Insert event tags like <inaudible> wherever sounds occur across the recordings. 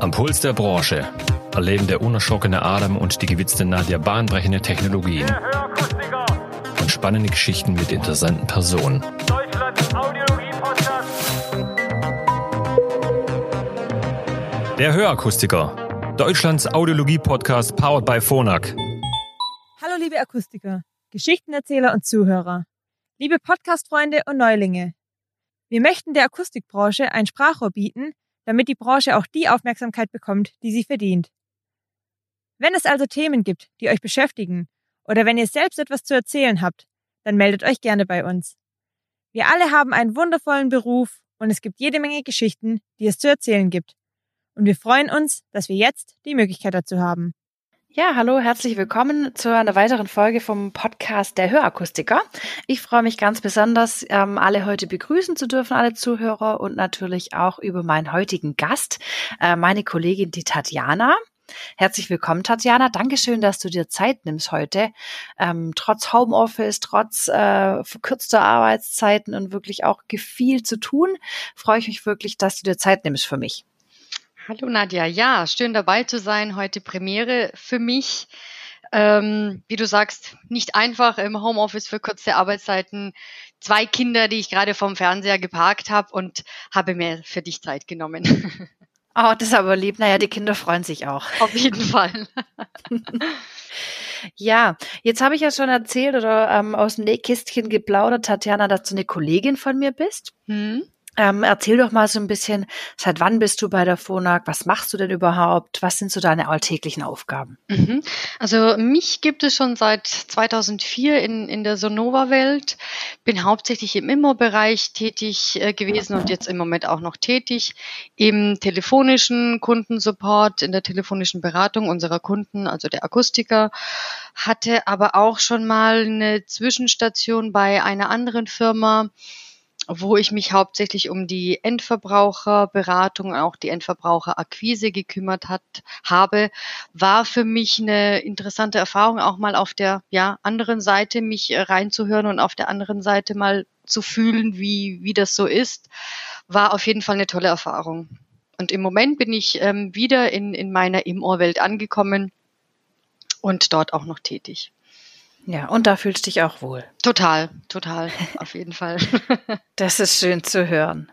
Am Puls der Branche erleben der unerschrockene Adam und die gewitzte Nadja bahnbrechende Technologien und spannende Geschichten mit interessanten Personen. Der Hörakustiker, Deutschlands Audiologie-Podcast powered by Phonak. Hallo liebe Akustiker, Geschichtenerzähler und Zuhörer, liebe Podcast-Freunde und Neulinge. Wir möchten der Akustikbranche ein Sprachrohr bieten, damit die Branche auch die Aufmerksamkeit bekommt, die sie verdient. Wenn es also Themen gibt, die euch beschäftigen, oder wenn ihr selbst etwas zu erzählen habt, dann meldet euch gerne bei uns. Wir alle haben einen wundervollen Beruf und es gibt jede Menge Geschichten, die es zu erzählen gibt. Und wir freuen uns, dass wir jetzt die Möglichkeit dazu haben. Ja, hallo, herzlich willkommen zu einer weiteren Folge vom Podcast der Hörakustiker. Ich freue mich ganz besonders, ähm, alle heute begrüßen zu dürfen, alle Zuhörer und natürlich auch über meinen heutigen Gast, äh, meine Kollegin, die Tatjana. Herzlich willkommen, Tatjana. Dankeschön, dass du dir Zeit nimmst heute. Ähm, trotz Homeoffice, trotz äh, verkürzter Arbeitszeiten und wirklich auch viel zu tun, freue ich mich wirklich, dass du dir Zeit nimmst für mich. Hallo Nadja, ja, schön dabei zu sein. Heute Premiere für mich. Ähm, wie du sagst, nicht einfach im Homeoffice für kurze Arbeitszeiten. Zwei Kinder, die ich gerade vom Fernseher geparkt habe und habe mir für dich Zeit genommen. <laughs> Oh, das ist aber lieb. Naja, die Kinder freuen sich auch. <laughs> Auf jeden Fall. <laughs> ja, jetzt habe ich ja schon erzählt oder ähm, aus dem Nähkistchen geplaudert, Tatjana, dass du eine Kollegin von mir bist. Hm. Ähm, erzähl doch mal so ein bisschen, seit wann bist du bei der FONAG? Was machst du denn überhaupt? Was sind so deine alltäglichen Aufgaben? Mhm. Also mich gibt es schon seit 2004 in, in der Sonova-Welt. Bin hauptsächlich im Immo-Bereich tätig äh, gewesen und jetzt im Moment auch noch tätig. Im telefonischen Kundensupport, in der telefonischen Beratung unserer Kunden, also der Akustiker. Hatte aber auch schon mal eine Zwischenstation bei einer anderen Firma wo ich mich hauptsächlich um die Endverbraucherberatung, auch die Endverbraucherakquise gekümmert hat, habe, war für mich eine interessante Erfahrung, auch mal auf der ja, anderen Seite mich reinzuhören und auf der anderen Seite mal zu fühlen, wie, wie das so ist, war auf jeden Fall eine tolle Erfahrung. Und im Moment bin ich ähm, wieder in, in meiner Im-Ohr-Welt angekommen und dort auch noch tätig. Ja, und da fühlst du dich auch wohl. Total, total, auf jeden Fall. <laughs> das ist schön zu hören.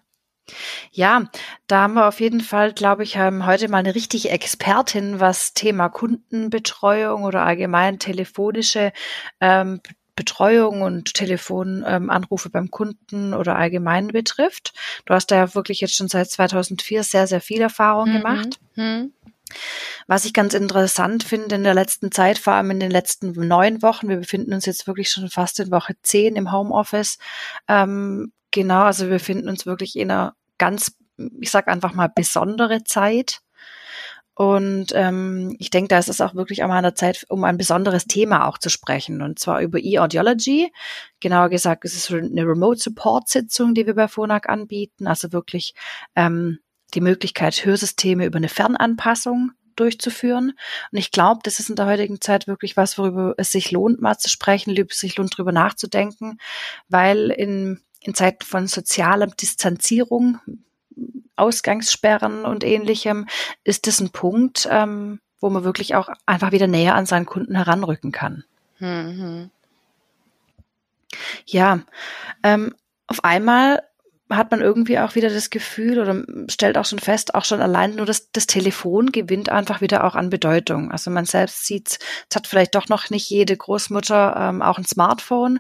Ja, da haben wir auf jeden Fall, glaube ich, haben heute mal eine richtige Expertin, was Thema Kundenbetreuung oder allgemein telefonische ähm, Betreuung und Telefonanrufe ähm, beim Kunden oder allgemein betrifft. Du hast da ja wirklich jetzt schon seit 2004 sehr, sehr viel Erfahrung mhm. gemacht. Mhm. Was ich ganz interessant finde in der letzten Zeit, vor allem in den letzten neun Wochen, wir befinden uns jetzt wirklich schon fast in Woche zehn im Homeoffice. Ähm, genau, also wir befinden uns wirklich in einer ganz, ich sag einfach mal, besondere Zeit. Und ähm, ich denke, da ist es auch wirklich einmal an der Zeit, um ein besonderes Thema auch zu sprechen. Und zwar über E-Audiology. Genauer gesagt, es ist eine Remote-Support-Sitzung, die wir bei Phonak anbieten. Also wirklich ähm, die Möglichkeit, Hörsysteme über eine Fernanpassung durchzuführen. Und ich glaube, das ist in der heutigen Zeit wirklich was, worüber es sich lohnt, mal zu sprechen, es sich lohnt, drüber nachzudenken, weil in, in Zeiten von sozialer Distanzierung, Ausgangssperren und ähnlichem, ist das ein Punkt, ähm, wo man wirklich auch einfach wieder näher an seinen Kunden heranrücken kann. Mhm. Ja, ähm, auf einmal hat man irgendwie auch wieder das Gefühl oder stellt auch schon fest, auch schon allein nur das, das Telefon gewinnt einfach wieder auch an Bedeutung. Also man selbst sieht, es hat vielleicht doch noch nicht jede Großmutter ähm, auch ein Smartphone,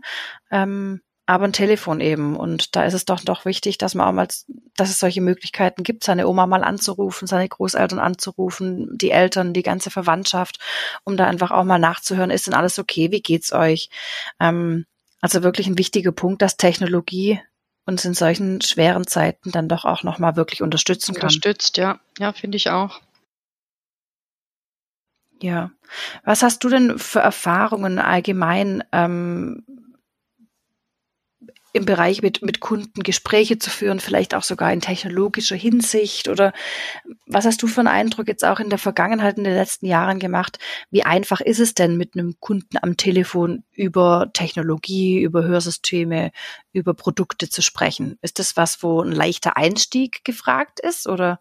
ähm, aber ein Telefon eben. Und da ist es doch doch wichtig, dass man auch mal, dass es solche Möglichkeiten gibt, seine Oma mal anzurufen, seine Großeltern anzurufen, die Eltern, die ganze Verwandtschaft, um da einfach auch mal nachzuhören, ist denn alles okay, wie geht's euch? Ähm, also wirklich ein wichtiger Punkt, dass Technologie uns in solchen schweren Zeiten dann doch auch nochmal wirklich unterstützen kann. Unterstützt, ja. Ja, finde ich auch. Ja. Was hast du denn für Erfahrungen allgemein ähm, im Bereich mit, mit Kunden Gespräche zu führen, vielleicht auch sogar in technologischer Hinsicht? Oder was hast du für einen Eindruck jetzt auch in der Vergangenheit, in den letzten Jahren gemacht? Wie einfach ist es denn mit einem Kunden am Telefon über Technologie, über Hörsysteme, über Produkte zu sprechen? Ist das was, wo ein leichter Einstieg gefragt ist oder?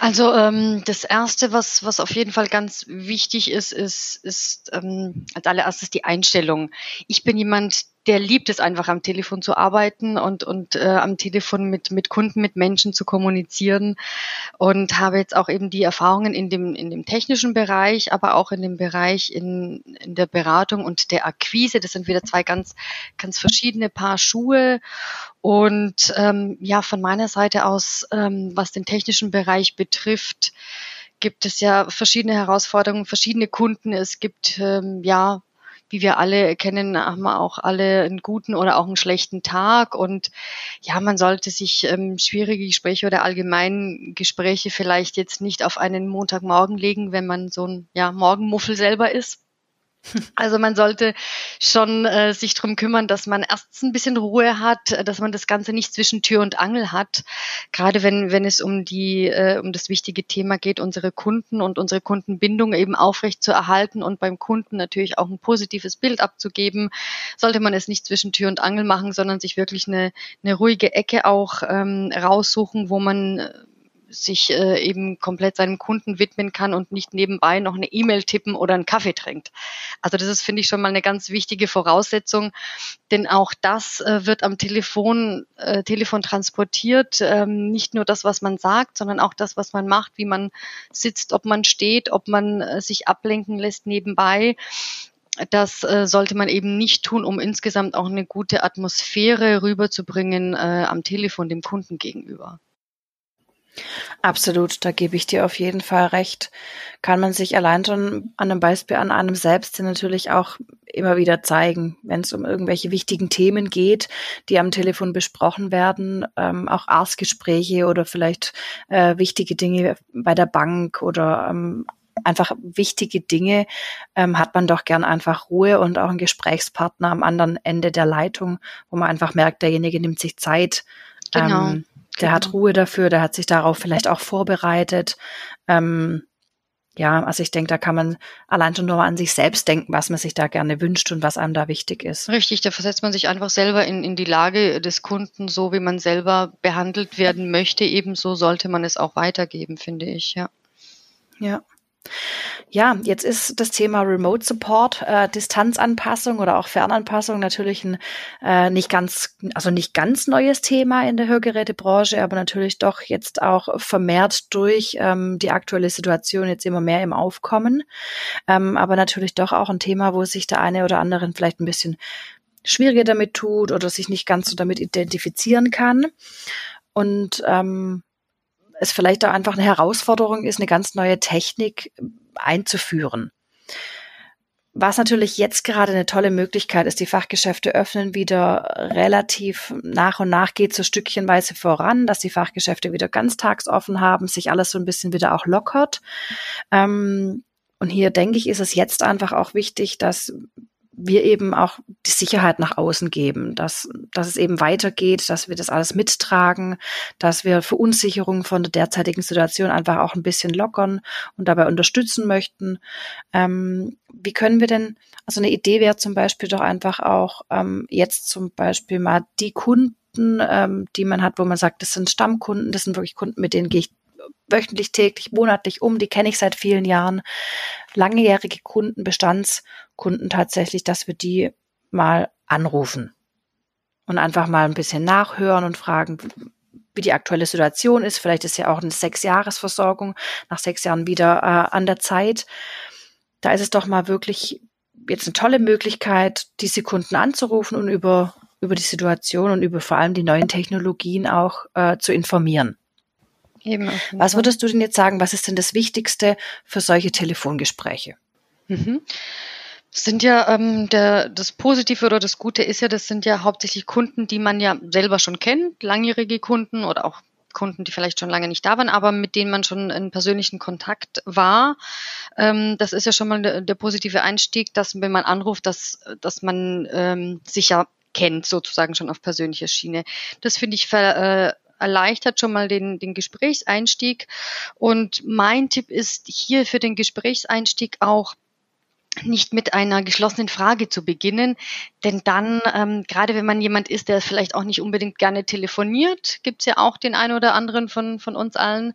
Also ähm, das Erste, was, was auf jeden Fall ganz wichtig ist, ist, ist ähm, als allererstes die Einstellung. Ich bin jemand, der liebt es einfach am Telefon zu arbeiten und, und äh, am Telefon mit, mit Kunden, mit Menschen zu kommunizieren und habe jetzt auch eben die Erfahrungen in dem, in dem technischen Bereich, aber auch in dem Bereich in, in der Beratung und der Akquise. Das sind wieder zwei ganz, ganz verschiedene Paar Schuhe. Und ähm, ja, von meiner Seite aus, ähm, was den technischen Bereich betrifft, gibt es ja verschiedene Herausforderungen, verschiedene Kunden. Es gibt ähm, ja wie wir alle kennen, haben wir auch alle einen guten oder auch einen schlechten Tag. Und ja, man sollte sich ähm, schwierige Gespräche oder allgemein Gespräche vielleicht jetzt nicht auf einen Montagmorgen legen, wenn man so ein ja, Morgenmuffel selber ist. Also man sollte schon äh, sich drum kümmern, dass man erst ein bisschen Ruhe hat, äh, dass man das Ganze nicht zwischen Tür und Angel hat. Gerade wenn, wenn es um die, äh, um das wichtige Thema geht, unsere Kunden und unsere Kundenbindung eben aufrecht zu erhalten und beim Kunden natürlich auch ein positives Bild abzugeben, sollte man es nicht zwischen Tür und Angel machen, sondern sich wirklich eine, eine ruhige Ecke auch ähm, raussuchen, wo man sich äh, eben komplett seinen Kunden widmen kann und nicht nebenbei noch eine E-Mail tippen oder einen Kaffee trinkt. Also das ist, finde ich, schon mal eine ganz wichtige Voraussetzung, denn auch das äh, wird am Telefon, äh, Telefon transportiert. Ähm, nicht nur das, was man sagt, sondern auch das, was man macht, wie man sitzt, ob man steht, ob man äh, sich ablenken lässt nebenbei das äh, sollte man eben nicht tun, um insgesamt auch eine gute Atmosphäre rüberzubringen äh, am Telefon dem Kunden gegenüber. Absolut, da gebe ich dir auf jeden Fall recht. Kann man sich allein schon an einem Beispiel an einem selbst natürlich auch immer wieder zeigen, wenn es um irgendwelche wichtigen Themen geht, die am Telefon besprochen werden, ähm, auch Arztgespräche oder vielleicht äh, wichtige Dinge bei der Bank oder ähm, einfach wichtige Dinge, ähm, hat man doch gern einfach Ruhe und auch einen Gesprächspartner am anderen Ende der Leitung, wo man einfach merkt, derjenige nimmt sich Zeit. Genau. Ähm, der genau. hat Ruhe dafür, der hat sich darauf vielleicht auch vorbereitet. Ähm, ja, also ich denke, da kann man allein schon nur mal an sich selbst denken, was man sich da gerne wünscht und was einem da wichtig ist. Richtig, da versetzt man sich einfach selber in, in die Lage des Kunden, so wie man selber behandelt werden möchte. Ebenso sollte man es auch weitergeben, finde ich, ja. Ja. Ja, jetzt ist das Thema Remote Support, äh, Distanzanpassung oder auch Fernanpassung natürlich ein äh, nicht ganz, also nicht ganz neues Thema in der Hörgerätebranche, aber natürlich doch jetzt auch vermehrt durch ähm, die aktuelle Situation jetzt immer mehr im Aufkommen. Ähm, aber natürlich doch auch ein Thema, wo sich der eine oder andere vielleicht ein bisschen schwieriger damit tut oder sich nicht ganz so damit identifizieren kann. Und ähm, es vielleicht auch einfach eine Herausforderung ist, eine ganz neue Technik einzuführen. Was natürlich jetzt gerade eine tolle Möglichkeit ist, die Fachgeschäfte öffnen wieder relativ nach und nach geht so stückchenweise voran, dass die Fachgeschäfte wieder ganztagsoffen haben, sich alles so ein bisschen wieder auch lockert. Ähm, und hier denke ich, ist es jetzt einfach auch wichtig, dass wir eben auch die Sicherheit nach außen geben, dass, dass es eben weitergeht, dass wir das alles mittragen, dass wir Verunsicherungen von der derzeitigen Situation einfach auch ein bisschen lockern und dabei unterstützen möchten. Ähm, wie können wir denn, also eine Idee wäre zum Beispiel doch einfach auch ähm, jetzt zum Beispiel mal die Kunden, ähm, die man hat, wo man sagt, das sind Stammkunden, das sind wirklich Kunden, mit denen gehe ich wöchentlich, täglich, monatlich um, die kenne ich seit vielen Jahren. Langjährige Kunden, Bestandskunden tatsächlich, dass wir die mal anrufen und einfach mal ein bisschen nachhören und fragen, wie die aktuelle Situation ist. Vielleicht ist ja auch eine Sechsjahresversorgung nach sechs Jahren wieder äh, an der Zeit. Da ist es doch mal wirklich jetzt eine tolle Möglichkeit, diese Kunden anzurufen und über, über die Situation und über vor allem die neuen Technologien auch äh, zu informieren. Eben, was würdest du denn jetzt sagen, was ist denn das Wichtigste für solche Telefongespräche? Mhm. Das sind ja ähm, der, das Positive oder das Gute ist ja, das sind ja hauptsächlich Kunden, die man ja selber schon kennt, langjährige Kunden oder auch Kunden, die vielleicht schon lange nicht da waren, aber mit denen man schon in persönlichen Kontakt war. Ähm, das ist ja schon mal der, der, positive Einstieg, dass wenn man anruft, dass, dass man ähm, sich ja kennt, sozusagen schon auf persönlicher Schiene. Das finde ich ver, äh, erleichtert schon mal den, den Gesprächseinstieg. Und mein Tipp ist hier für den Gesprächseinstieg auch, nicht mit einer geschlossenen Frage zu beginnen, denn dann, ähm, gerade wenn man jemand ist, der vielleicht auch nicht unbedingt gerne telefoniert, gibt's ja auch den einen oder anderen von, von uns allen,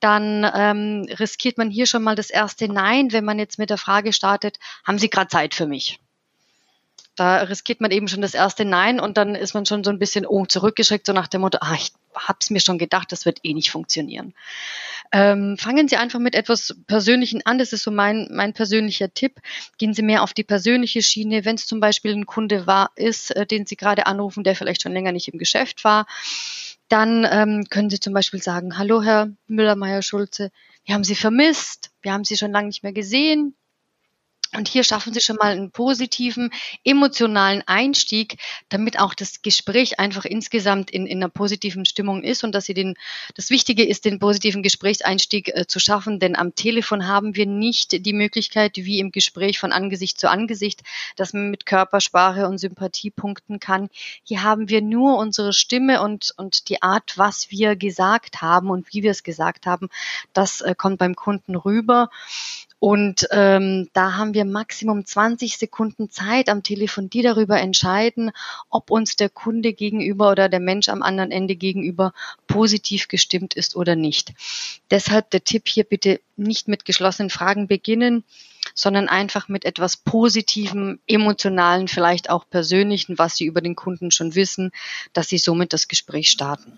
dann ähm, riskiert man hier schon mal das erste Nein, wenn man jetzt mit der Frage startet, haben Sie gerade Zeit für mich? Da riskiert man eben schon das erste Nein und dann ist man schon so ein bisschen oh, zurückgeschreckt, so nach dem Motto, ah, ich hab's mir schon gedacht, das wird eh nicht funktionieren. Ähm, fangen Sie einfach mit etwas Persönlichen an. Das ist so mein, mein persönlicher Tipp. Gehen Sie mehr auf die persönliche Schiene. Wenn es zum Beispiel ein Kunde war, ist, äh, den Sie gerade anrufen, der vielleicht schon länger nicht im Geschäft war, dann ähm, können Sie zum Beispiel sagen, hallo Herr Müller-Meyer-Schulze, wir haben Sie vermisst, wir haben Sie schon lange nicht mehr gesehen, und hier schaffen Sie schon mal einen positiven, emotionalen Einstieg, damit auch das Gespräch einfach insgesamt in, in einer positiven Stimmung ist und dass Sie den, das Wichtige ist, den positiven Gesprächseinstieg äh, zu schaffen, denn am Telefon haben wir nicht die Möglichkeit, wie im Gespräch von Angesicht zu Angesicht, dass man mit Körpersprache und Sympathie punkten kann. Hier haben wir nur unsere Stimme und, und die Art, was wir gesagt haben und wie wir es gesagt haben, das äh, kommt beim Kunden rüber. Und ähm, da haben wir Maximum 20 Sekunden Zeit am Telefon, die darüber entscheiden, ob uns der Kunde gegenüber oder der Mensch am anderen Ende gegenüber positiv gestimmt ist oder nicht. Deshalb der Tipp hier bitte nicht mit geschlossenen Fragen beginnen, sondern einfach mit etwas Positivem, Emotionalen, vielleicht auch Persönlichen, was Sie über den Kunden schon wissen, dass Sie somit das Gespräch starten.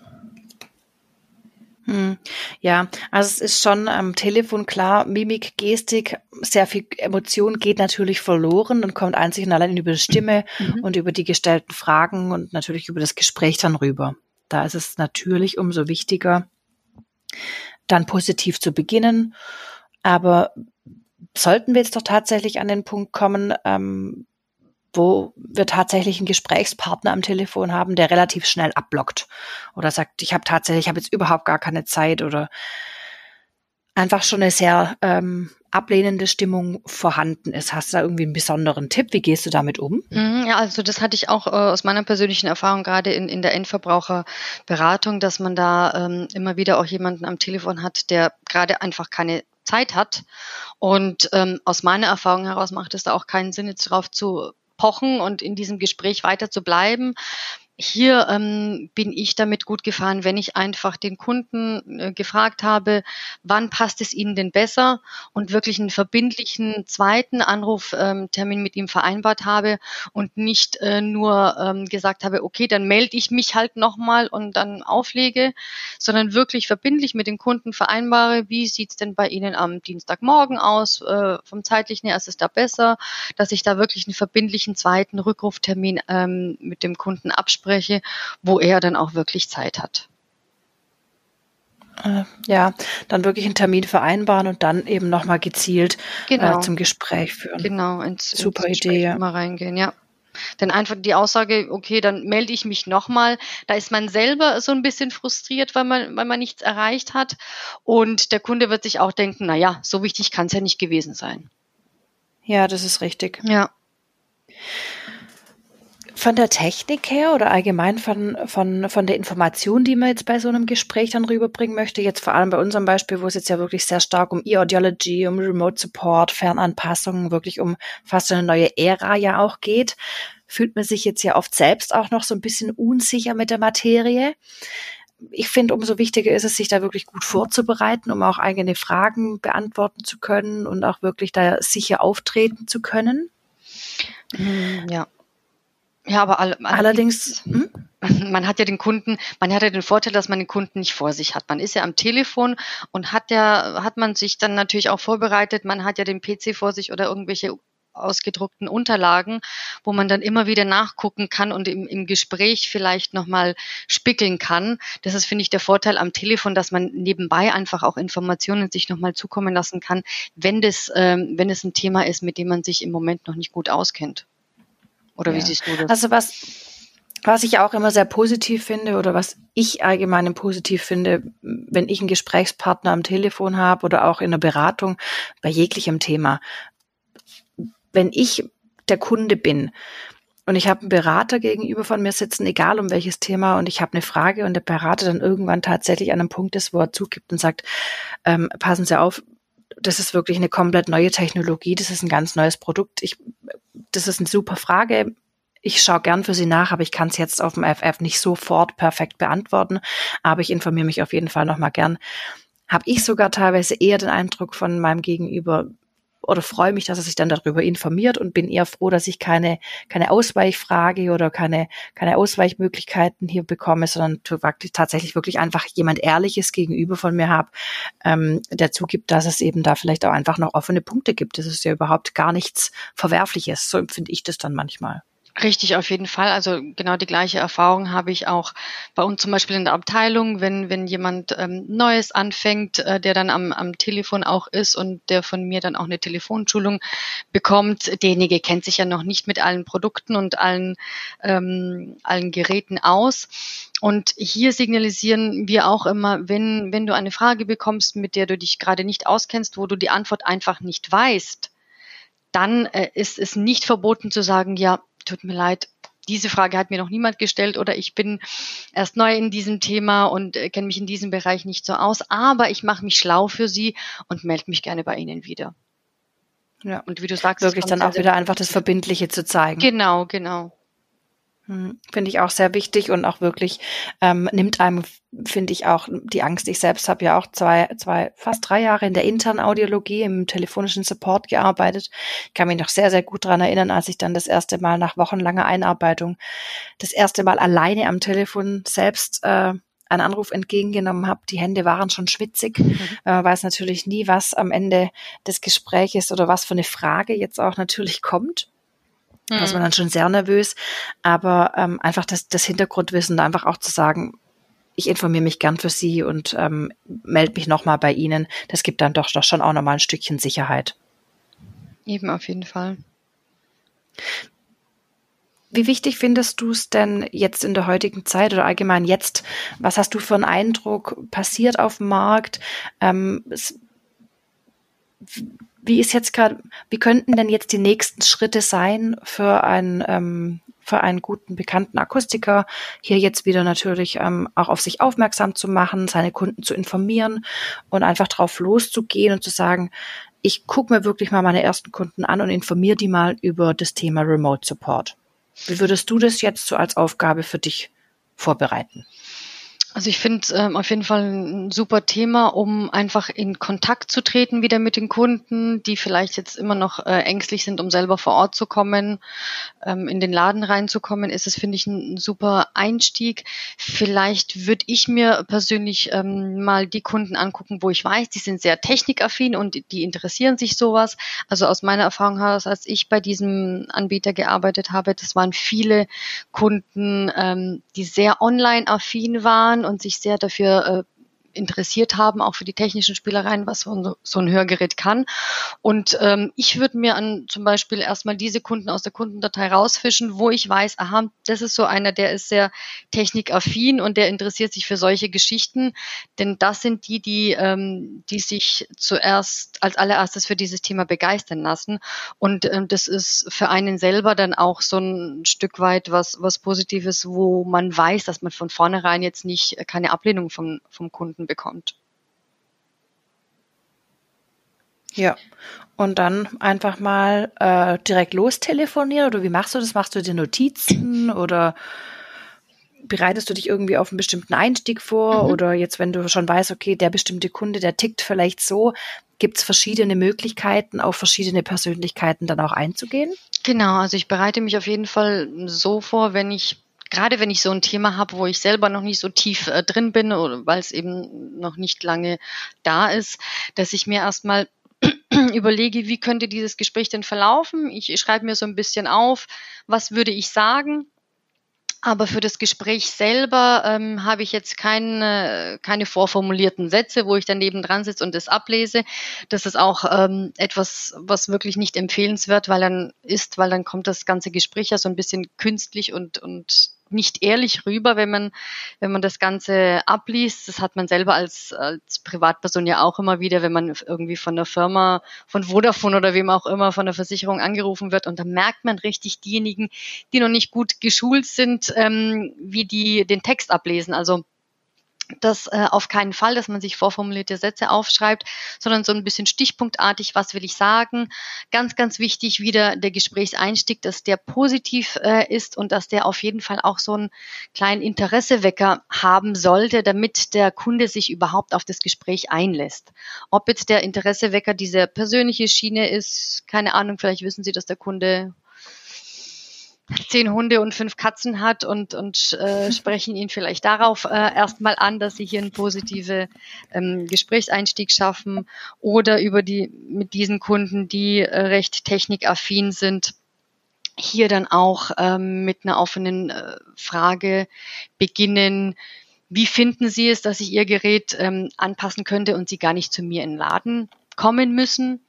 Hm. Ja, also es ist schon am Telefon klar, Mimik, Gestik, sehr viel Emotion geht natürlich verloren und kommt einzig und allein über die Stimme mhm. und über die gestellten Fragen und natürlich über das Gespräch dann rüber. Da ist es natürlich umso wichtiger, dann positiv zu beginnen. Aber sollten wir jetzt doch tatsächlich an den Punkt kommen, ähm, wo wir tatsächlich einen Gesprächspartner am Telefon haben, der relativ schnell abblockt oder sagt, ich habe tatsächlich, ich habe jetzt überhaupt gar keine Zeit oder einfach schon eine sehr ähm, ablehnende Stimmung vorhanden ist. Hast du da irgendwie einen besonderen Tipp? Wie gehst du damit um? Mhm, ja, also das hatte ich auch äh, aus meiner persönlichen Erfahrung gerade in, in der Endverbraucherberatung, dass man da ähm, immer wieder auch jemanden am Telefon hat, der gerade einfach keine Zeit hat. Und ähm, aus meiner Erfahrung heraus macht es da auch keinen Sinn, jetzt darauf zu pochen und in diesem Gespräch weiter zu bleiben. Hier ähm, bin ich damit gut gefahren, wenn ich einfach den Kunden äh, gefragt habe, wann passt es Ihnen denn besser? Und wirklich einen verbindlichen zweiten Anruftermin ähm, mit ihm vereinbart habe und nicht äh, nur ähm, gesagt habe, okay, dann melde ich mich halt nochmal und dann auflege, sondern wirklich verbindlich mit den Kunden vereinbare, wie sieht's denn bei Ihnen am Dienstagmorgen aus, äh, vom zeitlichen her ist es da besser, dass ich da wirklich einen verbindlichen zweiten Rückruftermin ähm, mit dem Kunden abspreche abspreche, wo er dann auch wirklich Zeit hat. Äh, ja, dann wirklich einen Termin vereinbaren und dann eben nochmal gezielt äh, genau. äh, zum Gespräch führen. Genau, ins, Super ins Idee, ja. mal reingehen, ja. Denn einfach die Aussage, okay, dann melde ich mich nochmal, da ist man selber so ein bisschen frustriert, weil man, weil man nichts erreicht hat. Und der Kunde wird sich auch denken, na ja, so wichtig kann es ja nicht gewesen sein. Ja, das ist richtig. Ja. Von der Technik her oder allgemein von, von, von der Information, die man jetzt bei so einem Gespräch dann rüberbringen möchte, jetzt vor allem bei unserem Beispiel, wo es jetzt ja wirklich sehr stark um E-Audiology, um Remote Support, Fernanpassungen, wirklich um fast eine neue Ära ja auch geht, fühlt man sich jetzt ja oft selbst auch noch so ein bisschen unsicher mit der Materie. Ich finde, umso wichtiger ist es, sich da wirklich gut vorzubereiten, um auch eigene Fragen beantworten zu können und auch wirklich da sicher auftreten zu können. Ja, ja, aber all, allerdings, hm? <laughs> man hat ja den Kunden, man hat ja den Vorteil, dass man den Kunden nicht vor sich hat. Man ist ja am Telefon und hat ja, hat man sich dann natürlich auch vorbereitet. Man hat ja den PC vor sich oder irgendwelche ausgedruckten Unterlagen, wo man dann immer wieder nachgucken kann und im, im Gespräch vielleicht nochmal spickeln kann. Das ist, finde ich, der Vorteil am Telefon, dass man nebenbei einfach auch Informationen sich nochmal zukommen lassen kann, wenn das, ähm, wenn es ein Thema ist, mit dem man sich im Moment noch nicht gut auskennt. Oder ja. wie siehst du das? Also was, was ich auch immer sehr positiv finde oder was ich allgemein positiv finde, wenn ich einen Gesprächspartner am Telefon habe oder auch in der Beratung bei jeglichem Thema. Wenn ich der Kunde bin und ich habe einen Berater gegenüber von mir sitzen, egal um welches Thema, und ich habe eine Frage und der Berater dann irgendwann tatsächlich an einem Punkt ist, wo er zugibt und sagt, ähm, passen Sie auf, das ist wirklich eine komplett neue Technologie, das ist ein ganz neues Produkt. Ich, das ist eine super Frage. Ich schaue gern für Sie nach, aber ich kann es jetzt auf dem FF nicht sofort perfekt beantworten. Aber ich informiere mich auf jeden Fall nochmal gern. Habe ich sogar teilweise eher den Eindruck von meinem Gegenüber, oder freue mich, dass er sich dann darüber informiert und bin eher froh, dass ich keine, keine Ausweichfrage oder keine, keine Ausweichmöglichkeiten hier bekomme, sondern tatsächlich wirklich einfach jemand Ehrliches gegenüber von mir habe, ähm, der zugibt, dass es eben da vielleicht auch einfach noch offene Punkte gibt. Das ist ja überhaupt gar nichts Verwerfliches. So empfinde ich das dann manchmal. Richtig, auf jeden Fall. Also genau die gleiche Erfahrung habe ich auch bei uns zum Beispiel in der Abteilung, wenn, wenn jemand ähm, Neues anfängt, äh, der dann am, am Telefon auch ist und der von mir dann auch eine Telefonschulung bekommt. Derjenige kennt sich ja noch nicht mit allen Produkten und allen, ähm, allen Geräten aus. Und hier signalisieren wir auch immer, wenn, wenn du eine Frage bekommst, mit der du dich gerade nicht auskennst, wo du die Antwort einfach nicht weißt, dann äh, ist es nicht verboten zu sagen, ja, tut mir leid, diese Frage hat mir noch niemand gestellt oder ich bin erst neu in diesem Thema und äh, kenne mich in diesem Bereich nicht so aus, aber ich mache mich schlau für Sie und melde mich gerne bei Ihnen wieder. Ja. Und wie du sagst, wirklich dann auch wieder einfach das Verbindliche zu zeigen. Genau, genau. Hm, finde ich auch sehr wichtig und auch wirklich ähm, nimmt einem, finde ich auch die Angst. Ich selbst habe ja auch zwei, zwei, fast drei Jahre in der internen Audiologie im telefonischen Support gearbeitet. Ich kann mich noch sehr, sehr gut dran erinnern, als ich dann das erste Mal nach wochenlanger Einarbeitung das erste Mal alleine am Telefon selbst äh, einen Anruf entgegengenommen habe. Die Hände waren schon schwitzig. Mhm. Man weiß natürlich nie, was am Ende des Gespräches oder was für eine Frage jetzt auch natürlich kommt. Da ist man dann schon sehr nervös. Aber ähm, einfach das, das Hintergrundwissen, einfach auch zu sagen, ich informiere mich gern für Sie und ähm, melde mich nochmal bei Ihnen. Das gibt dann doch, doch schon auch nochmal ein Stückchen Sicherheit. Eben auf jeden Fall. Wie wichtig findest du es denn jetzt in der heutigen Zeit oder allgemein jetzt? Was hast du für einen Eindruck passiert auf dem Markt? Ähm, es, wie ist jetzt gerade, wie könnten denn jetzt die nächsten Schritte sein für einen, ähm, für einen guten bekannten Akustiker, hier jetzt wieder natürlich ähm, auch auf sich aufmerksam zu machen, seine Kunden zu informieren und einfach drauf loszugehen und zu sagen, ich gucke mir wirklich mal meine ersten Kunden an und informiere die mal über das Thema Remote Support. Wie würdest du das jetzt so als Aufgabe für dich vorbereiten? Also ich finde ähm, auf jeden Fall ein super Thema, um einfach in Kontakt zu treten wieder mit den Kunden, die vielleicht jetzt immer noch äh, ängstlich sind, um selber vor Ort zu kommen, ähm, in den Laden reinzukommen, ist es, finde ich, ein super Einstieg. Vielleicht würde ich mir persönlich ähm, mal die Kunden angucken, wo ich weiß, die sind sehr technikaffin und die interessieren sich sowas. Also aus meiner Erfahrung heraus, als ich bei diesem Anbieter gearbeitet habe, das waren viele Kunden, ähm, die sehr online-affin waren und sich sehr dafür äh, interessiert haben, auch für die technischen Spielereien, was so ein Hörgerät kann. Und ähm, ich würde mir an zum Beispiel erstmal diese Kunden aus der Kundendatei rausfischen, wo ich weiß, aha, das ist so einer, der ist sehr technikaffin und der interessiert sich für solche Geschichten. Denn das sind die, die, ähm, die sich zuerst als allererstes für dieses Thema begeistern lassen. Und ähm, das ist für einen selber dann auch so ein Stück weit was, was Positives, wo man weiß, dass man von vornherein jetzt nicht keine Ablehnung vom, vom Kunden Kunden bekommt. Ja, und dann einfach mal äh, direkt lostelefonieren oder wie machst du das? Machst du dir Notizen oder bereitest du dich irgendwie auf einen bestimmten Einstieg vor mhm. oder jetzt, wenn du schon weißt, okay, der bestimmte Kunde, der tickt vielleicht so, gibt es verschiedene Möglichkeiten, auf verschiedene Persönlichkeiten dann auch einzugehen? Genau, also ich bereite mich auf jeden Fall so vor, wenn ich gerade wenn ich so ein Thema habe, wo ich selber noch nicht so tief äh, drin bin oder weil es eben noch nicht lange da ist, dass ich mir erstmal <clears throat> überlege, wie könnte dieses Gespräch denn verlaufen. Ich schreibe mir so ein bisschen auf, was würde ich sagen. Aber für das Gespräch selber ähm, habe ich jetzt keine, keine vorformulierten Sätze, wo ich daneben dran sitze und das ablese. Das ist auch ähm, etwas, was wirklich nicht empfehlenswert, weil dann ist, weil dann kommt das ganze Gespräch ja so ein bisschen künstlich und, und nicht ehrlich rüber, wenn man, wenn man das Ganze abliest. Das hat man selber als, als Privatperson ja auch immer wieder, wenn man irgendwie von der Firma, von Vodafone oder wem auch immer, von der Versicherung angerufen wird. Und da merkt man richtig diejenigen, die noch nicht gut geschult sind, ähm, wie die den Text ablesen. Also das äh, auf keinen Fall, dass man sich vorformulierte Sätze aufschreibt, sondern so ein bisschen stichpunktartig, was will ich sagen. Ganz, ganz wichtig wieder der Gesprächseinstieg, dass der positiv äh, ist und dass der auf jeden Fall auch so einen kleinen Interessewecker haben sollte, damit der Kunde sich überhaupt auf das Gespräch einlässt. Ob jetzt der Interessewecker diese persönliche Schiene ist, keine Ahnung, vielleicht wissen Sie, dass der Kunde zehn Hunde und fünf Katzen hat und, und äh, <laughs> sprechen ihn vielleicht darauf äh, erstmal an, dass sie hier einen positiven ähm, Gesprächseinstieg schaffen oder über die mit diesen Kunden, die äh, recht technikaffin sind, hier dann auch ähm, mit einer offenen äh, Frage beginnen. Wie finden Sie es, dass ich Ihr Gerät ähm, anpassen könnte und Sie gar nicht zu mir in den Laden kommen müssen?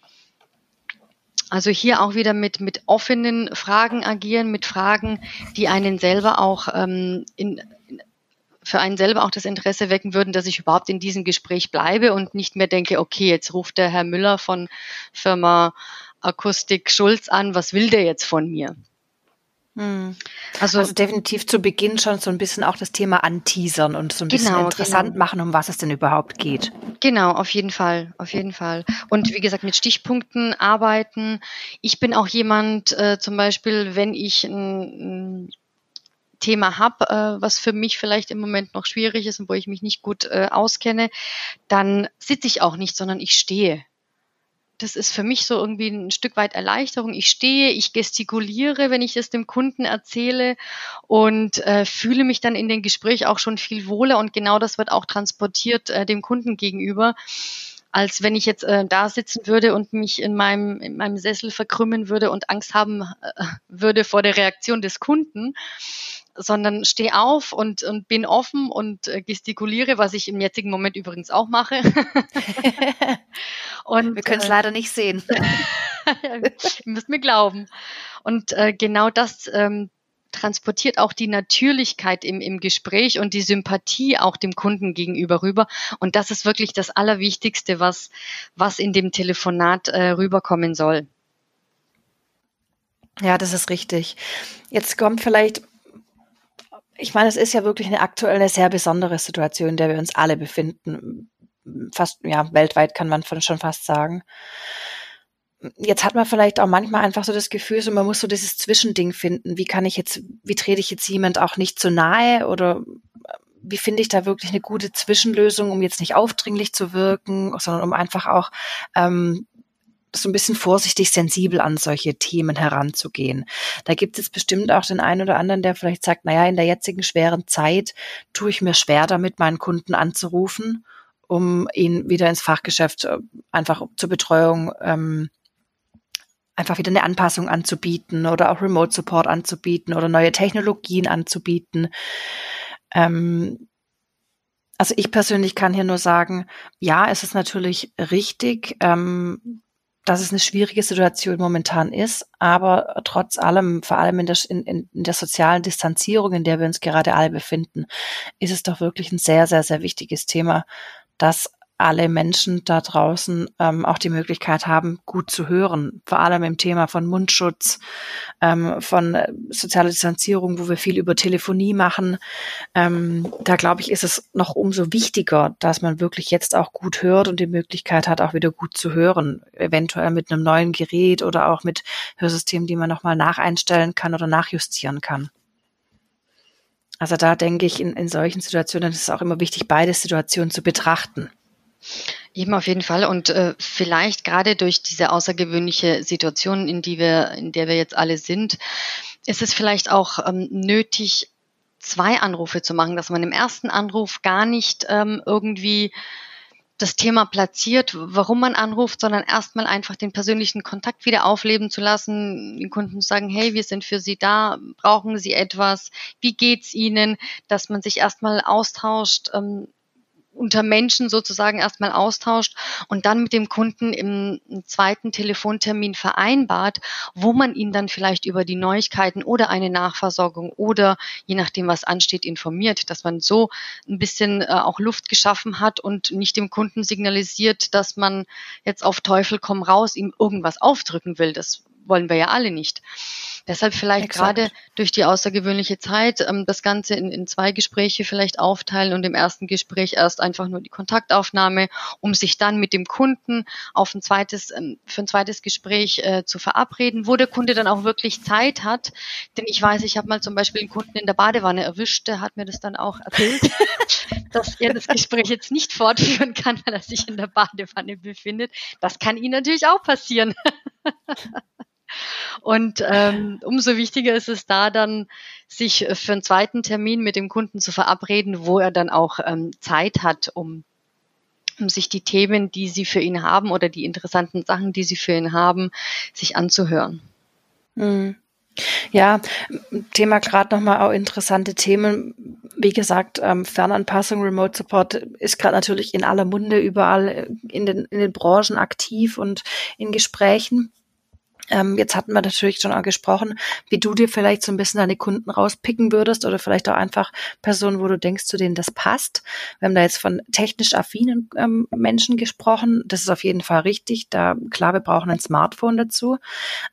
Also hier auch wieder mit, mit offenen Fragen agieren, mit Fragen, die einen selber auch ähm, in, für einen selber auch das Interesse wecken würden, dass ich überhaupt in diesem Gespräch bleibe und nicht mehr denke, okay, jetzt ruft der Herr Müller von Firma Akustik Schulz an, was will der jetzt von mir? Hm. Also, also, definitiv zu Beginn schon so ein bisschen auch das Thema anteasern und so ein bisschen genau, interessant genau. machen, um was es denn überhaupt geht. Genau, auf jeden Fall, auf jeden Fall. Und wie gesagt, mit Stichpunkten arbeiten. Ich bin auch jemand, äh, zum Beispiel, wenn ich ein, ein Thema habe, äh, was für mich vielleicht im Moment noch schwierig ist und wo ich mich nicht gut äh, auskenne, dann sitze ich auch nicht, sondern ich stehe das ist für mich so irgendwie ein Stück weit Erleichterung. Ich stehe, ich gestikuliere, wenn ich es dem Kunden erzähle und äh, fühle mich dann in dem Gespräch auch schon viel wohler und genau das wird auch transportiert äh, dem Kunden gegenüber als wenn ich jetzt äh, da sitzen würde und mich in meinem, in meinem Sessel verkrümmen würde und Angst haben äh, würde vor der Reaktion des Kunden sondern stehe auf und, und bin offen und äh, gestikuliere, was ich im jetzigen Moment übrigens auch mache. <laughs> und, Wir können es äh, leider nicht sehen. <laughs> Ihr müsst mir glauben. Und äh, genau das ähm, transportiert auch die Natürlichkeit im, im Gespräch und die Sympathie auch dem Kunden gegenüber rüber. Und das ist wirklich das Allerwichtigste, was, was in dem Telefonat äh, rüberkommen soll. Ja, das ist richtig. Jetzt kommt vielleicht ich meine, es ist ja wirklich eine aktuelle, sehr besondere Situation, in der wir uns alle befinden. Fast, ja, weltweit kann man schon fast sagen. Jetzt hat man vielleicht auch manchmal einfach so das Gefühl, so man muss so dieses Zwischending finden. Wie kann ich jetzt, wie trete ich jetzt jemand auch nicht zu nahe oder wie finde ich da wirklich eine gute Zwischenlösung, um jetzt nicht aufdringlich zu wirken, sondern um einfach auch ähm, so ein bisschen vorsichtig sensibel an solche Themen heranzugehen. Da gibt es bestimmt auch den einen oder anderen, der vielleicht sagt, naja, in der jetzigen schweren Zeit tue ich mir schwer damit, meinen Kunden anzurufen, um ihn wieder ins Fachgeschäft äh, einfach zur Betreuung ähm, einfach wieder eine Anpassung anzubieten oder auch Remote Support anzubieten oder neue Technologien anzubieten. Ähm, also ich persönlich kann hier nur sagen, ja, es ist natürlich richtig, ähm, dass es eine schwierige Situation momentan ist, aber trotz allem, vor allem in der, in, in der sozialen Distanzierung, in der wir uns gerade alle befinden, ist es doch wirklich ein sehr, sehr, sehr wichtiges Thema, dass alle Menschen da draußen ähm, auch die Möglichkeit haben, gut zu hören. Vor allem im Thema von Mundschutz, ähm, von äh, sozialer Distanzierung, wo wir viel über Telefonie machen. Ähm, da glaube ich, ist es noch umso wichtiger, dass man wirklich jetzt auch gut hört und die Möglichkeit hat, auch wieder gut zu hören. Eventuell mit einem neuen Gerät oder auch mit Hörsystemen, die man nochmal nacheinstellen kann oder nachjustieren kann. Also da denke ich, in, in solchen Situationen ist es auch immer wichtig, beide Situationen zu betrachten. Eben auf jeden Fall. Und äh, vielleicht gerade durch diese außergewöhnliche Situation, in die wir, in der wir jetzt alle sind, ist es vielleicht auch ähm, nötig, zwei Anrufe zu machen, dass man im ersten Anruf gar nicht ähm, irgendwie das Thema platziert, warum man anruft, sondern erstmal einfach den persönlichen Kontakt wieder aufleben zu lassen, den Kunden zu sagen, hey, wir sind für Sie da, brauchen Sie etwas, wie geht's Ihnen, dass man sich erstmal austauscht, ähm, unter Menschen sozusagen erstmal austauscht und dann mit dem Kunden im zweiten Telefontermin vereinbart, wo man ihn dann vielleicht über die Neuigkeiten oder eine Nachversorgung oder je nachdem, was ansteht, informiert, dass man so ein bisschen äh, auch Luft geschaffen hat und nicht dem Kunden signalisiert, dass man jetzt auf Teufel komm raus ihm irgendwas aufdrücken will. Das wollen wir ja alle nicht. Deshalb vielleicht Exakt. gerade durch die außergewöhnliche Zeit ähm, das Ganze in, in zwei Gespräche vielleicht aufteilen und im ersten Gespräch erst einfach nur die Kontaktaufnahme, um sich dann mit dem Kunden auf ein zweites, ähm, für ein zweites Gespräch äh, zu verabreden, wo der Kunde dann auch wirklich Zeit hat. Denn ich weiß, ich habe mal zum Beispiel einen Kunden in der Badewanne erwischt, der hat mir das dann auch erzählt, <laughs> dass er das Gespräch jetzt nicht fortführen kann, weil er sich in der Badewanne befindet. Das kann Ihnen natürlich auch passieren. <laughs> Und ähm, umso wichtiger ist es da dann, sich für einen zweiten Termin mit dem Kunden zu verabreden, wo er dann auch ähm, Zeit hat, um, um sich die Themen, die Sie für ihn haben oder die interessanten Sachen, die Sie für ihn haben, sich anzuhören. Mhm. Ja, Thema gerade nochmal auch interessante Themen. Wie gesagt, ähm, Fernanpassung, Remote Support ist gerade natürlich in aller Munde überall in den, in den Branchen aktiv und in Gesprächen. Ähm, jetzt hatten wir natürlich schon auch gesprochen, wie du dir vielleicht so ein bisschen deine Kunden rauspicken würdest oder vielleicht auch einfach Personen, wo du denkst, zu denen das passt. Wir haben da jetzt von technisch affinen ähm, Menschen gesprochen. Das ist auf jeden Fall richtig. Da klar, wir brauchen ein Smartphone dazu.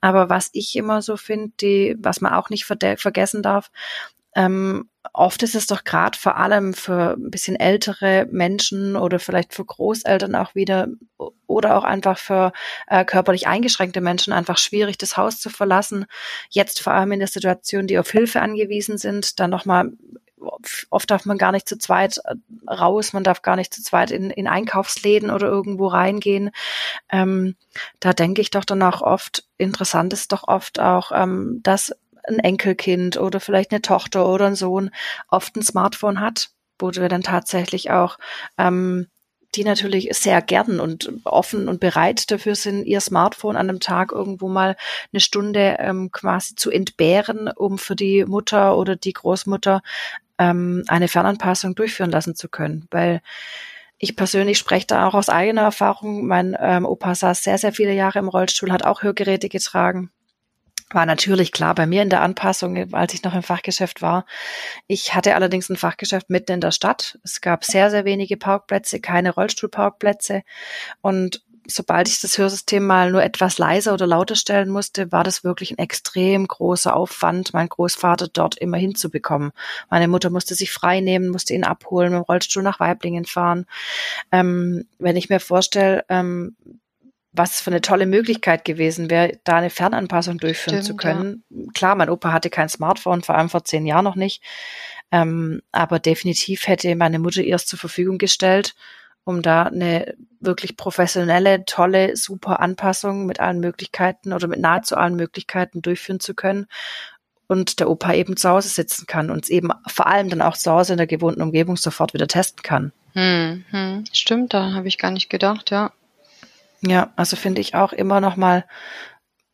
Aber was ich immer so finde, die, was man auch nicht vergessen darf, ähm, oft ist es doch gerade vor allem für ein bisschen ältere Menschen oder vielleicht für Großeltern auch wieder oder auch einfach für äh, körperlich eingeschränkte Menschen einfach schwierig, das Haus zu verlassen. Jetzt vor allem in der Situation, die auf Hilfe angewiesen sind, dann nochmal oft darf man gar nicht zu zweit äh, raus, man darf gar nicht zu zweit in, in Einkaufsläden oder irgendwo reingehen. Ähm, da denke ich doch dann auch oft, interessant ist doch oft auch, ähm, dass ein Enkelkind oder vielleicht eine Tochter oder ein Sohn oft ein Smartphone hat, wo wir dann tatsächlich auch ähm, die natürlich sehr gern und offen und bereit dafür sind, ihr Smartphone an einem Tag irgendwo mal eine Stunde ähm, quasi zu entbehren, um für die Mutter oder die Großmutter ähm, eine Fernanpassung durchführen lassen zu können. Weil ich persönlich spreche da auch aus eigener Erfahrung. Mein ähm, Opa saß sehr, sehr viele Jahre im Rollstuhl, hat auch Hörgeräte getragen war natürlich klar bei mir in der Anpassung, als ich noch im Fachgeschäft war. Ich hatte allerdings ein Fachgeschäft mitten in der Stadt. Es gab sehr, sehr wenige Parkplätze, keine Rollstuhlparkplätze. Und sobald ich das Hörsystem mal nur etwas leiser oder lauter stellen musste, war das wirklich ein extrem großer Aufwand, meinen Großvater dort immer hinzubekommen. Meine Mutter musste sich frei nehmen, musste ihn abholen, mit dem Rollstuhl nach Weiblingen fahren. Ähm, wenn ich mir vorstelle, ähm, was für eine tolle Möglichkeit gewesen wäre, da eine Fernanpassung durchführen Stimmt, zu können. Ja. Klar, mein Opa hatte kein Smartphone, vor allem vor zehn Jahren noch nicht. Ähm, aber definitiv hätte meine Mutter ihr es zur Verfügung gestellt, um da eine wirklich professionelle, tolle, super Anpassung mit allen Möglichkeiten oder mit nahezu allen Möglichkeiten durchführen zu können. Und der Opa eben zu Hause sitzen kann und es eben vor allem dann auch zu Hause in der gewohnten Umgebung sofort wieder testen kann. Hm, hm. Stimmt, da habe ich gar nicht gedacht, ja. Ja, also finde ich auch immer noch mal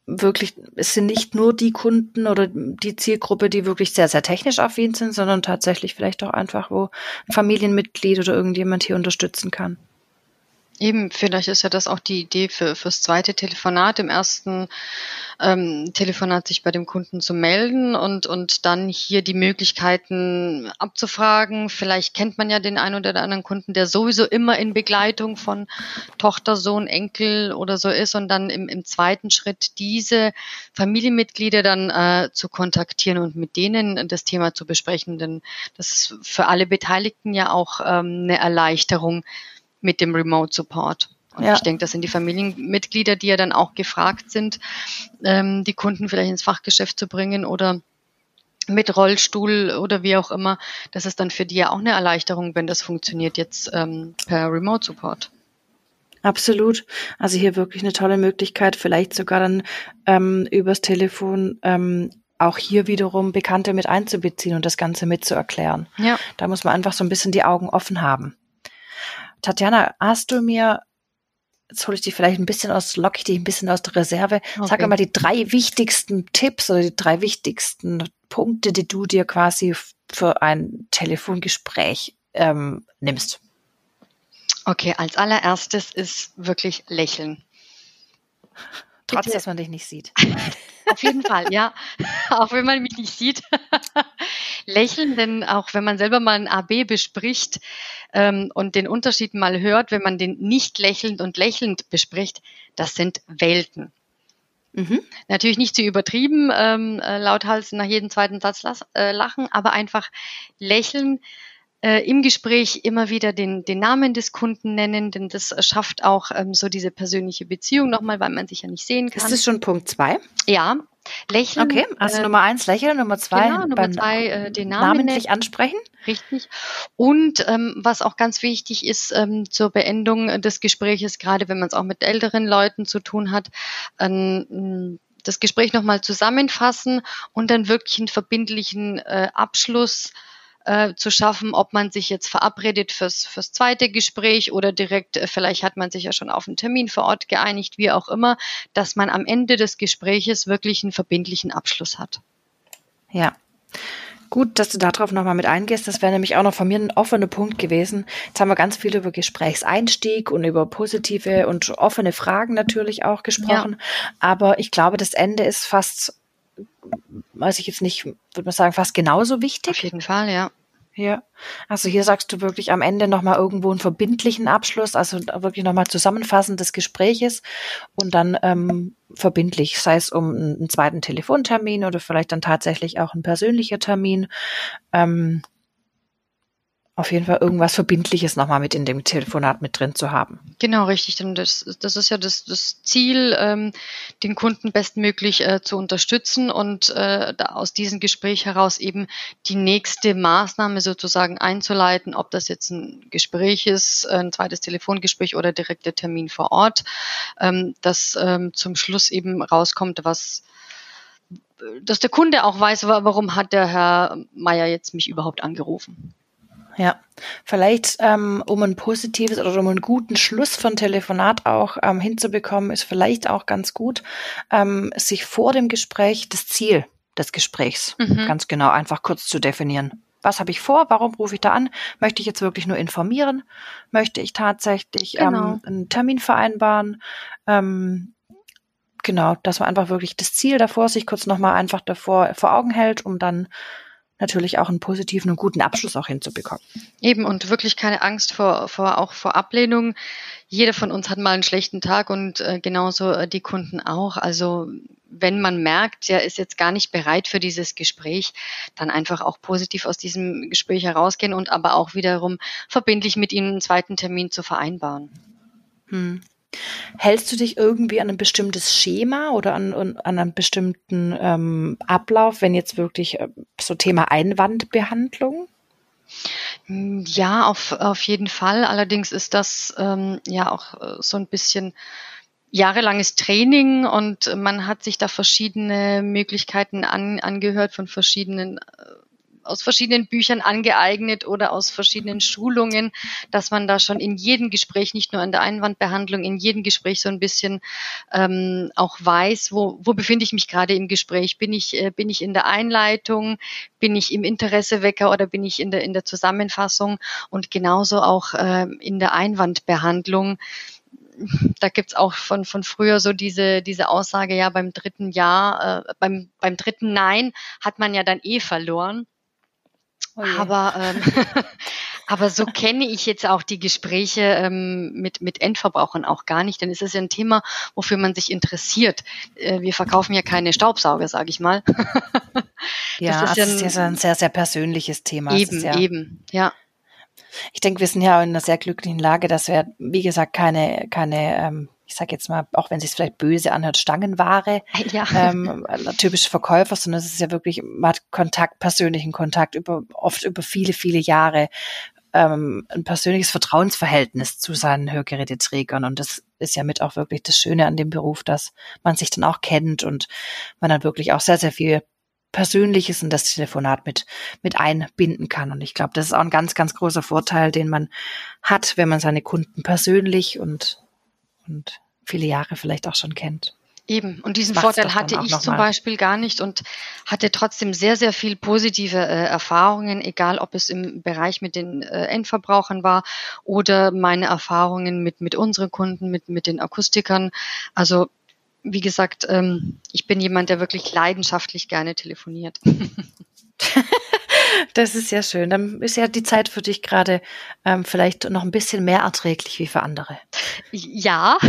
wirklich, es sind nicht nur die Kunden oder die Zielgruppe, die wirklich sehr, sehr technisch affin sind, sondern tatsächlich vielleicht auch einfach, wo ein Familienmitglied oder irgendjemand hier unterstützen kann. Eben, vielleicht ist ja das auch die Idee für fürs zweite Telefonat. Im ersten ähm, Telefonat sich bei dem Kunden zu melden und und dann hier die Möglichkeiten abzufragen. Vielleicht kennt man ja den einen oder anderen Kunden, der sowieso immer in Begleitung von Tochter, Sohn, Enkel oder so ist und dann im, im zweiten Schritt diese Familienmitglieder dann äh, zu kontaktieren und mit denen das Thema zu besprechen. Denn das ist für alle Beteiligten ja auch ähm, eine Erleichterung mit dem Remote Support. Und ja. ich denke, das sind die Familienmitglieder, die ja dann auch gefragt sind, ähm, die Kunden vielleicht ins Fachgeschäft zu bringen oder mit Rollstuhl oder wie auch immer. Das ist dann für die ja auch eine Erleichterung, wenn das funktioniert jetzt ähm, per Remote Support. Absolut. Also hier wirklich eine tolle Möglichkeit, vielleicht sogar dann ähm, übers Telefon ähm, auch hier wiederum Bekannte mit einzubeziehen und das Ganze mitzuerklären. Ja. Da muss man einfach so ein bisschen die Augen offen haben. Tatjana, hast du mir, jetzt hole ich dich vielleicht ein bisschen aus, lock ich dich ein bisschen aus der Reserve, okay. sag mal die drei wichtigsten Tipps oder die drei wichtigsten Punkte, die du dir quasi für ein Telefongespräch ähm, nimmst. Okay, als allererstes ist wirklich lächeln. Trotz, Bitte. dass man dich nicht sieht. <laughs> Auf jeden Fall, ja. <laughs> Auch wenn man mich nicht sieht. <laughs> Lächeln, denn auch wenn man selber mal ein AB bespricht ähm, und den Unterschied mal hört, wenn man den nicht lächelnd und lächelnd bespricht, das sind Welten. Mhm. Natürlich nicht zu übertrieben, ähm, äh, lauthals nach jedem zweiten Satz äh, lachen, aber einfach lächeln, äh, im Gespräch immer wieder den, den Namen des Kunden nennen, denn das schafft auch ähm, so diese persönliche Beziehung nochmal, weil man sich ja nicht sehen kann. Ist das schon Punkt zwei? Ja. Lächeln. Okay, also äh, Nummer eins lächeln, Nummer zwei, genau, Nummer zwei äh, den Namen namentlich nennen. ansprechen. Richtig. Und ähm, was auch ganz wichtig ist ähm, zur Beendung des Gespräches, gerade wenn man es auch mit älteren Leuten zu tun hat, ähm, das Gespräch nochmal zusammenfassen und dann wirklich einen verbindlichen äh, Abschluss äh, zu schaffen, ob man sich jetzt verabredet fürs, fürs zweite Gespräch oder direkt, äh, vielleicht hat man sich ja schon auf einen Termin vor Ort geeinigt, wie auch immer, dass man am Ende des Gespräches wirklich einen verbindlichen Abschluss hat. Ja. Gut, dass du darauf nochmal mit eingehst. Das wäre nämlich auch noch von mir ein offener Punkt gewesen. Jetzt haben wir ganz viel über Gesprächseinstieg und über positive und offene Fragen natürlich auch gesprochen. Ja. Aber ich glaube, das Ende ist fast, weiß ich jetzt nicht, würde man sagen, fast genauso wichtig. Auf jeden Fall, ja. Ja, also hier sagst du wirklich am Ende nochmal irgendwo einen verbindlichen Abschluss, also wirklich nochmal Zusammenfassen des Gespräches und dann ähm, verbindlich, sei es um einen zweiten Telefontermin oder vielleicht dann tatsächlich auch ein persönlicher Termin. Ähm, auf jeden Fall irgendwas Verbindliches nochmal mit in dem Telefonat mit drin zu haben. Genau, richtig. Denn das, das ist ja das, das Ziel, ähm, den Kunden bestmöglich äh, zu unterstützen und äh, aus diesem Gespräch heraus eben die nächste Maßnahme sozusagen einzuleiten, ob das jetzt ein Gespräch ist, ein zweites Telefongespräch oder direkter Termin vor Ort, ähm, dass ähm, zum Schluss eben rauskommt, was dass der Kunde auch weiß, warum hat der Herr Meier jetzt mich überhaupt angerufen. Ja, vielleicht ähm, um ein positives oder um einen guten Schluss von Telefonat auch ähm, hinzubekommen, ist vielleicht auch ganz gut, ähm, sich vor dem Gespräch das Ziel des Gesprächs mhm. ganz genau einfach kurz zu definieren. Was habe ich vor? Warum rufe ich da an? Möchte ich jetzt wirklich nur informieren? Möchte ich tatsächlich ähm, genau. ähm, einen Termin vereinbaren? Ähm, genau, dass man einfach wirklich das Ziel davor sich kurz nochmal einfach davor vor Augen hält, um dann natürlich auch einen positiven und guten Abschluss auch hinzubekommen. Eben und wirklich keine Angst vor, vor auch vor Ablehnung. Jeder von uns hat mal einen schlechten Tag und äh, genauso äh, die Kunden auch. Also wenn man merkt, der ist jetzt gar nicht bereit für dieses Gespräch, dann einfach auch positiv aus diesem Gespräch herausgehen und aber auch wiederum verbindlich mit ihm einen zweiten Termin zu vereinbaren. Hm. Hältst du dich irgendwie an ein bestimmtes Schema oder an, an einen bestimmten ähm, Ablauf, wenn jetzt wirklich äh, so Thema Einwandbehandlung? Ja, auf, auf jeden Fall. Allerdings ist das ähm, ja auch äh, so ein bisschen jahrelanges Training und man hat sich da verschiedene Möglichkeiten an, angehört von verschiedenen äh, aus verschiedenen Büchern angeeignet oder aus verschiedenen Schulungen, dass man da schon in jedem Gespräch, nicht nur in der Einwandbehandlung, in jedem Gespräch so ein bisschen ähm, auch weiß, wo, wo befinde ich mich gerade im Gespräch? Bin ich, äh, bin ich in der Einleitung? Bin ich im Interessewecker oder bin ich in der, in der Zusammenfassung? Und genauso auch äh, in der Einwandbehandlung da gibt's auch von, von früher so diese, diese Aussage, ja, beim dritten Ja, äh, beim, beim dritten Nein hat man ja dann eh verloren. Oh aber, ähm, <laughs> aber so kenne ich jetzt auch die Gespräche ähm, mit, mit Endverbrauchern auch gar nicht, denn es ist ja ein Thema, wofür man sich interessiert. Äh, wir verkaufen ja keine Staubsauger, sage ich mal. <laughs> ja, das ist, ja ein, ist ja ein sehr, sehr persönliches Thema. Eben, ja, eben, ja. Ich denke, wir sind ja in einer sehr glücklichen Lage, dass wir, wie gesagt, keine, keine ähm, ich sage jetzt mal, auch wenn es sich vielleicht böse anhört, Stangenware, <laughs> ja. ähm, typische Verkäufer, sondern es ist ja wirklich, man hat Kontakt, persönlichen Kontakt über, oft über viele, viele Jahre, ähm, ein persönliches Vertrauensverhältnis zu seinen Hörgeräteträgern. Und das ist ja mit auch wirklich das Schöne an dem Beruf, dass man sich dann auch kennt und man dann wirklich auch sehr, sehr viel Persönliches in das Telefonat mit, mit einbinden kann. Und ich glaube, das ist auch ein ganz, ganz großer Vorteil, den man hat, wenn man seine Kunden persönlich und und viele Jahre vielleicht auch schon kennt. Eben, und diesen Vorteil hatte ich zum Beispiel gar nicht und hatte trotzdem sehr, sehr viel positive äh, Erfahrungen, egal ob es im Bereich mit den äh, Endverbrauchern war oder meine Erfahrungen mit, mit unseren Kunden, mit, mit den Akustikern. Also, wie gesagt, ähm, ich bin jemand, der wirklich leidenschaftlich gerne telefoniert. <laughs> Das ist sehr schön. Dann ist ja die Zeit für dich gerade ähm, vielleicht noch ein bisschen mehr erträglich wie für andere. Ja. <laughs>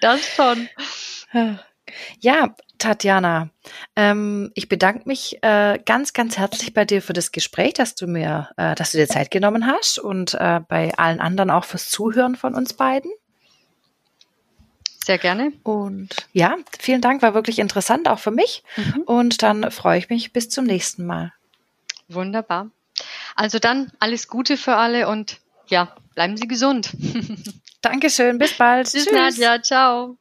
das schon. Ja, Tatjana, ähm, ich bedanke mich äh, ganz, ganz herzlich bei dir für das Gespräch, dass du mir, äh, dass du dir Zeit genommen hast und äh, bei allen anderen auch fürs Zuhören von uns beiden. Sehr gerne. Und ja, vielen Dank, war wirklich interessant, auch für mich. Mhm. Und dann freue ich mich bis zum nächsten Mal. Wunderbar. Also dann alles Gute für alle und ja, bleiben Sie gesund. <laughs> Dankeschön, bis bald. Bis Tschüss. Nadja, ciao.